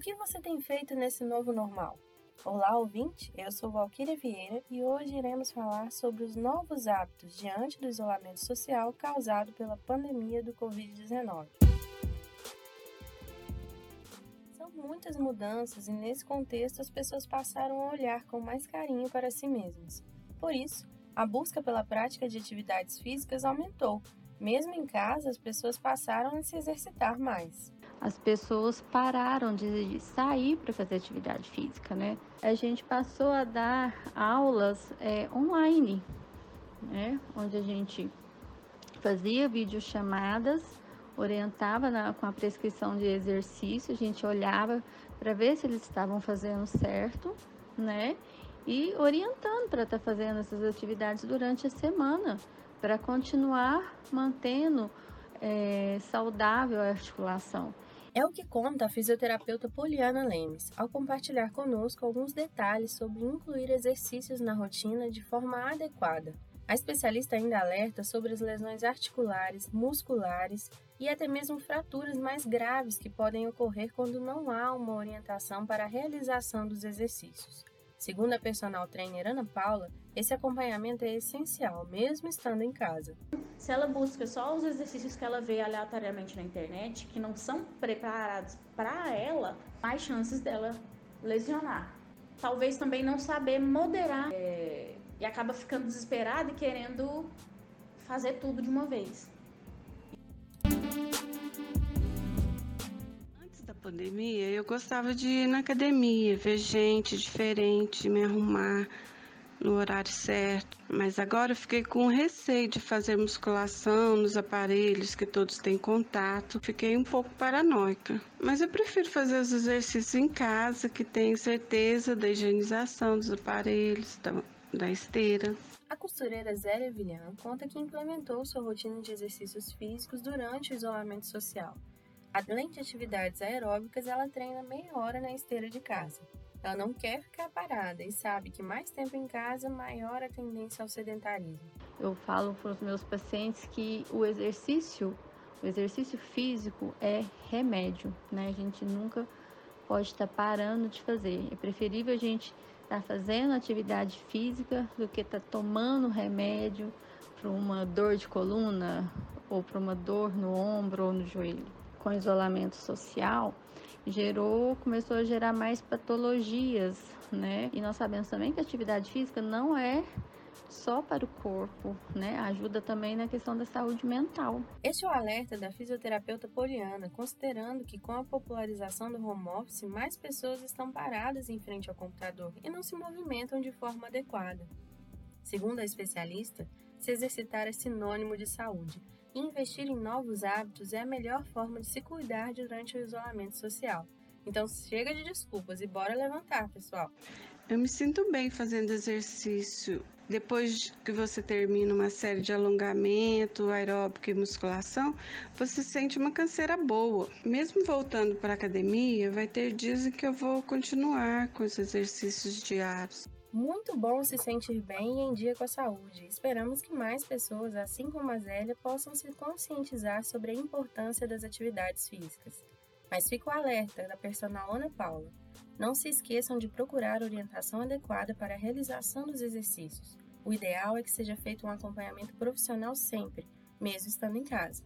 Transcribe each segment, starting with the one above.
que você tem feito nesse novo normal? Olá, ouvinte! Eu sou Valquíria Vieira e hoje iremos falar sobre os novos hábitos diante do isolamento social causado pela pandemia do Covid-19. São muitas mudanças e, nesse contexto, as pessoas passaram a olhar com mais carinho para si mesmas. Por isso, a busca pela prática de atividades físicas aumentou. Mesmo em casa, as pessoas passaram a se exercitar mais as pessoas pararam de sair para fazer atividade física, né? A gente passou a dar aulas é, online, né? Onde a gente fazia videochamadas, orientava na, com a prescrição de exercício, a gente olhava para ver se eles estavam fazendo certo, né? E orientando para estar tá fazendo essas atividades durante a semana, para continuar mantendo é, saudável a articulação. É o que conta a fisioterapeuta Poliana Lemes, ao compartilhar conosco alguns detalhes sobre incluir exercícios na rotina de forma adequada. A especialista ainda alerta sobre as lesões articulares, musculares e até mesmo fraturas mais graves que podem ocorrer quando não há uma orientação para a realização dos exercícios. Segundo a personal trainer Ana Paula, esse acompanhamento é essencial, mesmo estando em casa. Se ela busca só os exercícios que ela vê aleatoriamente na internet, que não são preparados para ela, mais chances dela lesionar. Talvez também não saber moderar é, e acaba ficando desesperada e querendo fazer tudo de uma vez. Da pandemia, eu gostava de ir na academia, ver gente diferente, me arrumar no horário certo. Mas agora eu fiquei com receio de fazer musculação nos aparelhos que todos têm contato. Fiquei um pouco paranoica. Mas eu prefiro fazer os exercícios em casa, que tenho certeza da higienização dos aparelhos, da, da esteira. A costureira Zélia Vilham conta que implementou sua rotina de exercícios físicos durante o isolamento social. Além de atividades aeróbicas, ela treina meia hora na esteira de casa. Ela não quer ficar parada e sabe que mais tempo em casa, maior a tendência ao sedentarismo. Eu falo para os meus pacientes que o exercício, o exercício físico é remédio, né? A gente nunca pode estar parando de fazer. É preferível a gente estar fazendo atividade física do que estar tomando remédio para uma dor de coluna ou para uma dor no ombro ou no joelho com isolamento social, gerou, começou a gerar mais patologias, né? E nós sabemos também que a atividade física não é só para o corpo, né? Ajuda também na questão da saúde mental. Este é o alerta da fisioterapeuta Poliana, considerando que com a popularização do home office, mais pessoas estão paradas em frente ao computador e não se movimentam de forma adequada. Segundo a especialista, se exercitar é sinônimo de saúde investir em novos hábitos é a melhor forma de se cuidar durante o isolamento social. Então chega de desculpas e bora levantar, pessoal. Eu me sinto bem fazendo exercício. Depois que você termina uma série de alongamento, aeróbico e musculação, você sente uma canseira boa. Mesmo voltando para a academia, vai ter dias em que eu vou continuar com os exercícios diários. Muito bom se sentir bem e em dia com a saúde. Esperamos que mais pessoas, assim como a Zélia, possam se conscientizar sobre a importância das atividades físicas. Mas fica o alerta da personal Ana Paula. Não se esqueçam de procurar orientação adequada para a realização dos exercícios. O ideal é que seja feito um acompanhamento profissional sempre, mesmo estando em casa.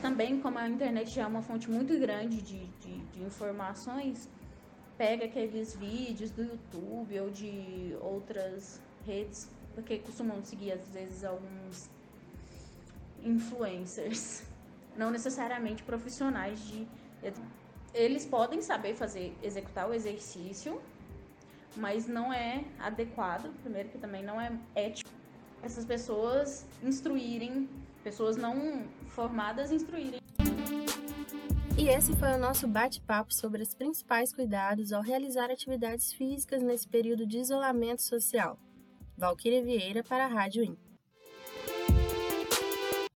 Também, como a internet já é uma fonte muito grande de, de, de informações, pega aqueles vídeos do YouTube ou de outras redes, porque costumam seguir às vezes alguns influencers, não necessariamente profissionais de eles podem saber fazer executar o exercício, mas não é adequado, primeiro que também não é ético essas pessoas instruírem, pessoas não formadas instruírem e esse foi o nosso bate-papo sobre os principais cuidados ao realizar atividades físicas nesse período de isolamento social. Valquíria Vieira para a Rádio IN.